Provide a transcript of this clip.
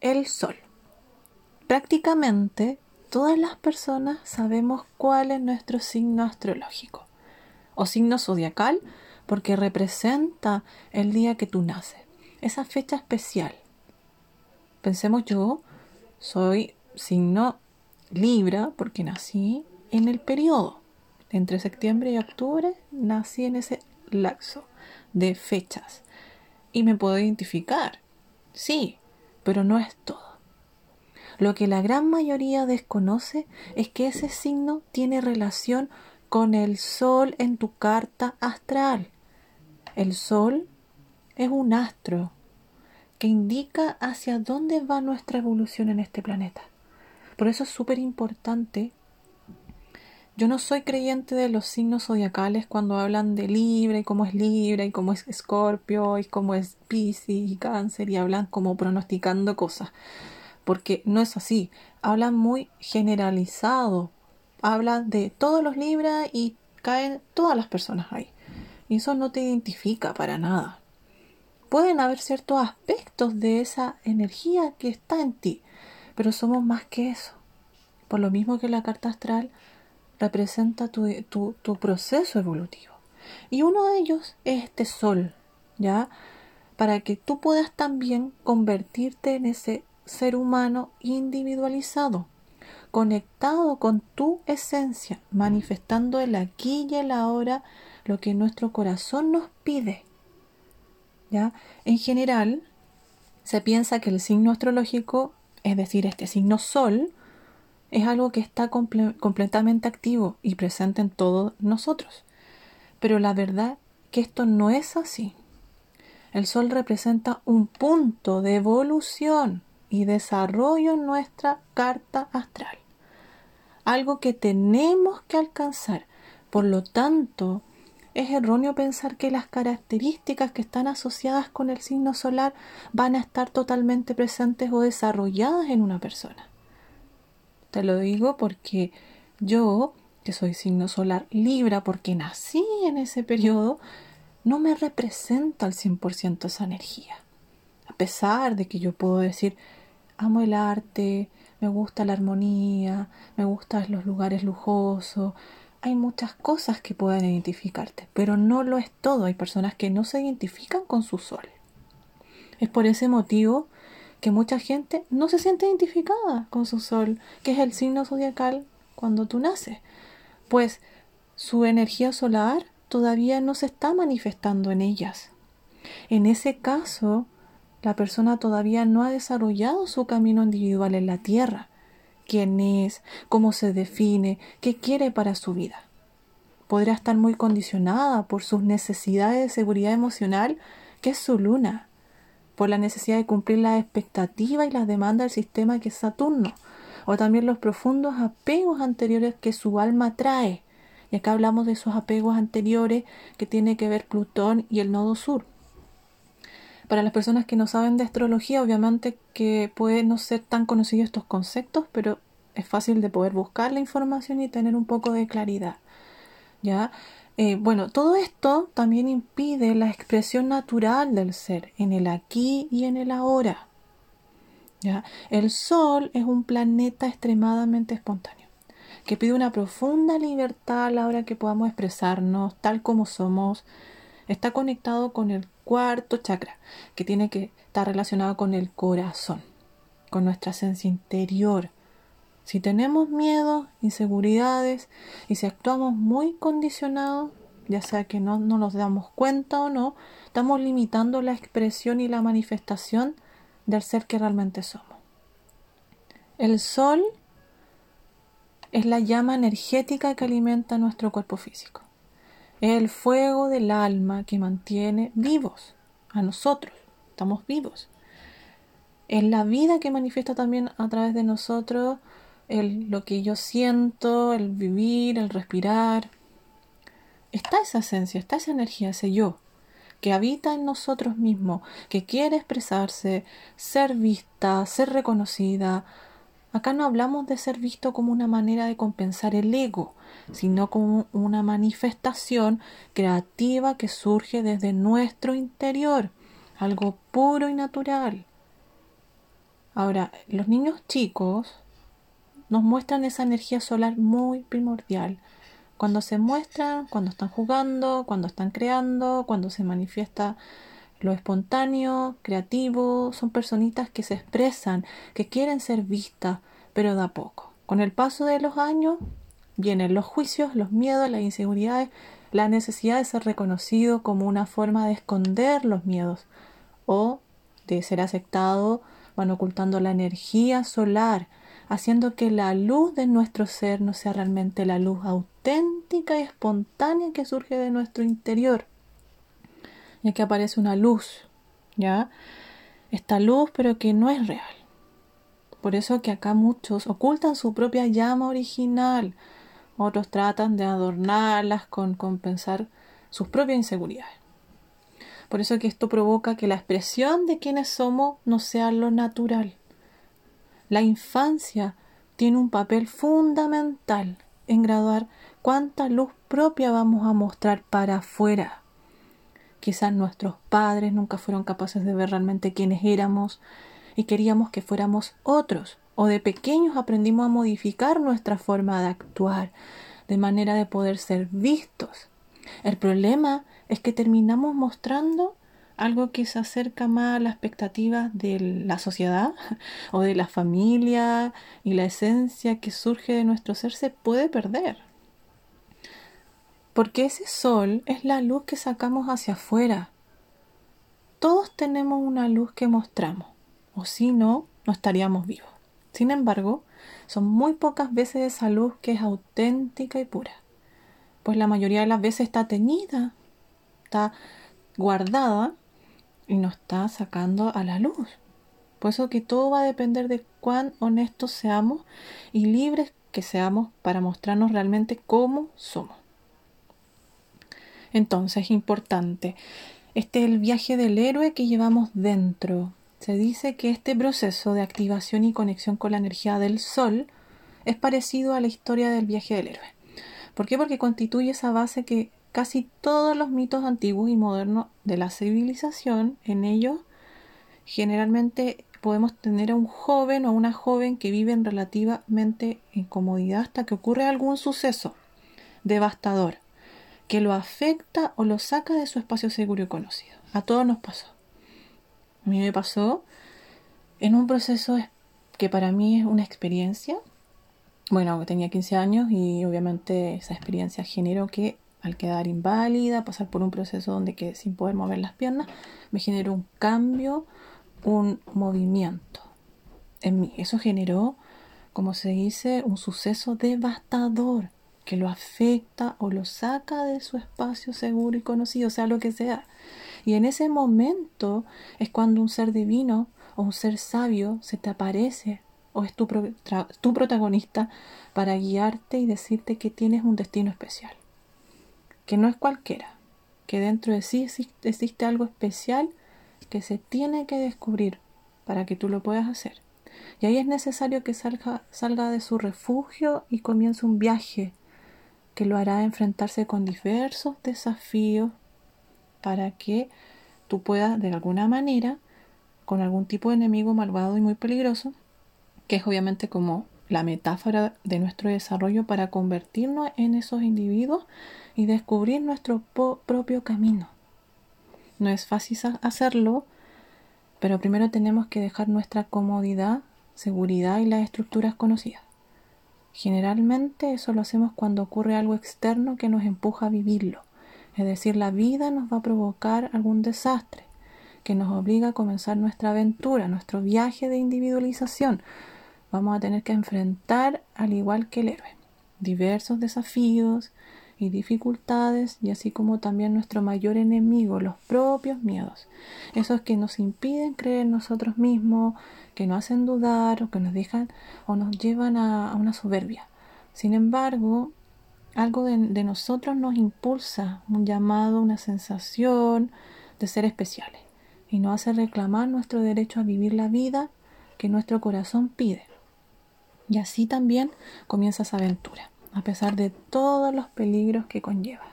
el Sol. Prácticamente todas las personas sabemos cuál es nuestro signo astrológico o signo zodiacal porque representa el día que tú naces, esa fecha especial. Pensemos yo, soy signo Libra porque nací en el periodo entre septiembre y octubre, nací en ese lapso de fechas y me puedo identificar, sí, pero no es todo. Lo que la gran mayoría desconoce es que ese signo tiene relación con el sol en tu carta astral. El sol es un astro que indica hacia dónde va nuestra evolución en este planeta. Por eso es súper importante. Yo no soy creyente de los signos zodiacales cuando hablan de Libra y cómo es Libra y cómo es Escorpio y cómo es Piscis y Cáncer y hablan como pronosticando cosas porque no es así. Habla muy generalizado. Habla de todos los Libras y caen todas las personas ahí. Y eso no te identifica para nada. Pueden haber ciertos aspectos de esa energía que está en ti, pero somos más que eso. Por lo mismo que la carta astral representa tu, tu, proceso evolutivo. Y uno de ellos es este sol, ¿ya? Para que tú puedas también convertirte en ese ser humano individualizado, conectado con tu esencia, manifestando el aquí y el ahora lo que nuestro corazón nos pide. ¿Ya? En general, se piensa que el signo astrológico, es decir, este signo sol, es algo que está completamente activo y presente en todos nosotros. Pero la verdad que esto no es así. El sol representa un punto de evolución y desarrollo en nuestra carta astral. Algo que tenemos que alcanzar. Por lo tanto, es erróneo pensar que las características que están asociadas con el signo solar van a estar totalmente presentes o desarrolladas en una persona. Te lo digo porque yo, que soy signo solar Libra, porque nací en ese periodo, no me representa al 100% esa energía. A pesar de que yo puedo decir, amo el arte, me gusta la armonía, me gustan los lugares lujosos. Hay muchas cosas que pueden identificarte, pero no lo es todo. Hay personas que no se identifican con su sol. Es por ese motivo que mucha gente no se siente identificada con su sol, que es el signo zodiacal cuando tú naces. Pues su energía solar todavía no se está manifestando en ellas. En ese caso, la persona todavía no ha desarrollado su camino individual en la tierra. ¿Quién es? ¿Cómo se define? ¿Qué quiere para su vida? Podrá estar muy condicionada por sus necesidades de seguridad emocional, que es su luna, por la necesidad de cumplir las expectativas y las demandas del sistema que es Saturno, o también los profundos apegos anteriores que su alma trae. Y acá hablamos de esos apegos anteriores que tiene que ver Plutón y el nodo sur. Para las personas que no saben de astrología, obviamente que pueden no ser tan conocidos estos conceptos, pero es fácil de poder buscar la información y tener un poco de claridad. ¿Ya? Eh, bueno, todo esto también impide la expresión natural del ser en el aquí y en el ahora. ¿Ya? El Sol es un planeta extremadamente espontáneo, que pide una profunda libertad a la hora que podamos expresarnos tal como somos. Está conectado con el cuarto chakra, que tiene que estar relacionado con el corazón, con nuestra esencia interior. Si tenemos miedo, inseguridades y si actuamos muy condicionados, ya sea que no, no nos damos cuenta o no, estamos limitando la expresión y la manifestación del ser que realmente somos. El sol es la llama energética que alimenta nuestro cuerpo físico el fuego del alma que mantiene vivos a nosotros. Estamos vivos. Es la vida que manifiesta también a través de nosotros el, lo que yo siento, el vivir, el respirar. Está esa esencia, está esa energía, ese yo, que habita en nosotros mismos, que quiere expresarse, ser vista, ser reconocida, Acá no hablamos de ser visto como una manera de compensar el ego, sino como una manifestación creativa que surge desde nuestro interior, algo puro y natural. Ahora, los niños chicos nos muestran esa energía solar muy primordial. Cuando se muestran, cuando están jugando, cuando están creando, cuando se manifiesta lo espontáneo, creativo, son personitas que se expresan, que quieren ser vistas, pero da poco. Con el paso de los años vienen los juicios, los miedos, las inseguridades, la necesidad de ser reconocido como una forma de esconder los miedos o de ser aceptado, van ocultando la energía solar, haciendo que la luz de nuestro ser no sea realmente la luz auténtica y espontánea que surge de nuestro interior. Y aquí aparece una luz, ¿ya? Esta luz, pero que no es real. Por eso que acá muchos ocultan su propia llama original, otros tratan de adornarlas con compensar sus propias inseguridades. Por eso que esto provoca que la expresión de quienes somos no sea lo natural. La infancia tiene un papel fundamental en graduar cuánta luz propia vamos a mostrar para afuera. Quizás nuestros padres nunca fueron capaces de ver realmente quiénes éramos y queríamos que fuéramos otros, o de pequeños aprendimos a modificar nuestra forma de actuar, de manera de poder ser vistos. El problema es que terminamos mostrando algo que se acerca más a la expectativa de la sociedad o de la familia y la esencia que surge de nuestro ser se puede perder. Porque ese sol es la luz que sacamos hacia afuera. Todos tenemos una luz que mostramos, o si no, no estaríamos vivos. Sin embargo, son muy pocas veces esa luz que es auténtica y pura, pues la mayoría de las veces está teñida, está guardada y nos está sacando a la luz. Por eso que todo va a depender de cuán honestos seamos y libres que seamos para mostrarnos realmente cómo somos. Entonces, es importante. Este es el viaje del héroe que llevamos dentro. Se dice que este proceso de activación y conexión con la energía del sol es parecido a la historia del viaje del héroe. ¿Por qué? Porque constituye esa base que casi todos los mitos antiguos y modernos de la civilización, en ellos generalmente podemos tener a un joven o una joven que viven relativamente en comodidad hasta que ocurre algún suceso devastador que lo afecta o lo saca de su espacio seguro y conocido. A todos nos pasó. A mí me pasó en un proceso que para mí es una experiencia. Bueno, tenía 15 años y obviamente esa experiencia generó que al quedar inválida, pasar por un proceso donde quedé sin poder mover las piernas, me generó un cambio, un movimiento en mí. Eso generó, como se dice, un suceso devastador que lo afecta o lo saca de su espacio seguro y conocido, sea lo que sea. Y en ese momento es cuando un ser divino o un ser sabio se te aparece o es tu, tu protagonista para guiarte y decirte que tienes un destino especial que no es cualquiera, que dentro de sí existe algo especial que se tiene que descubrir para que tú lo puedas hacer. Y ahí es necesario que salga, salga de su refugio y comience un viaje que lo hará enfrentarse con diversos desafíos para que tú puedas de alguna manera, con algún tipo de enemigo malvado y muy peligroso, que es obviamente como la metáfora de nuestro desarrollo para convertirnos en esos individuos y descubrir nuestro propio camino. No es fácil hacerlo, pero primero tenemos que dejar nuestra comodidad, seguridad y las estructuras conocidas. Generalmente eso lo hacemos cuando ocurre algo externo que nos empuja a vivirlo, es decir, la vida nos va a provocar algún desastre que nos obliga a comenzar nuestra aventura, nuestro viaje de individualización. Vamos a tener que enfrentar, al igual que el héroe, diversos desafíos, y dificultades y así como también nuestro mayor enemigo, los propios miedos. Esos que nos impiden creer nosotros mismos, que nos hacen dudar o que nos dejan o nos llevan a, una soberbia. Sin embargo, algo de, de nosotros nos impulsa, un llamado, una sensación de ser especiales y nos hace reclamar nuestro derecho a vivir la vida que nuestro corazón pide. Y así también comienza esa aventura a pesar de todos los peligros que conlleva.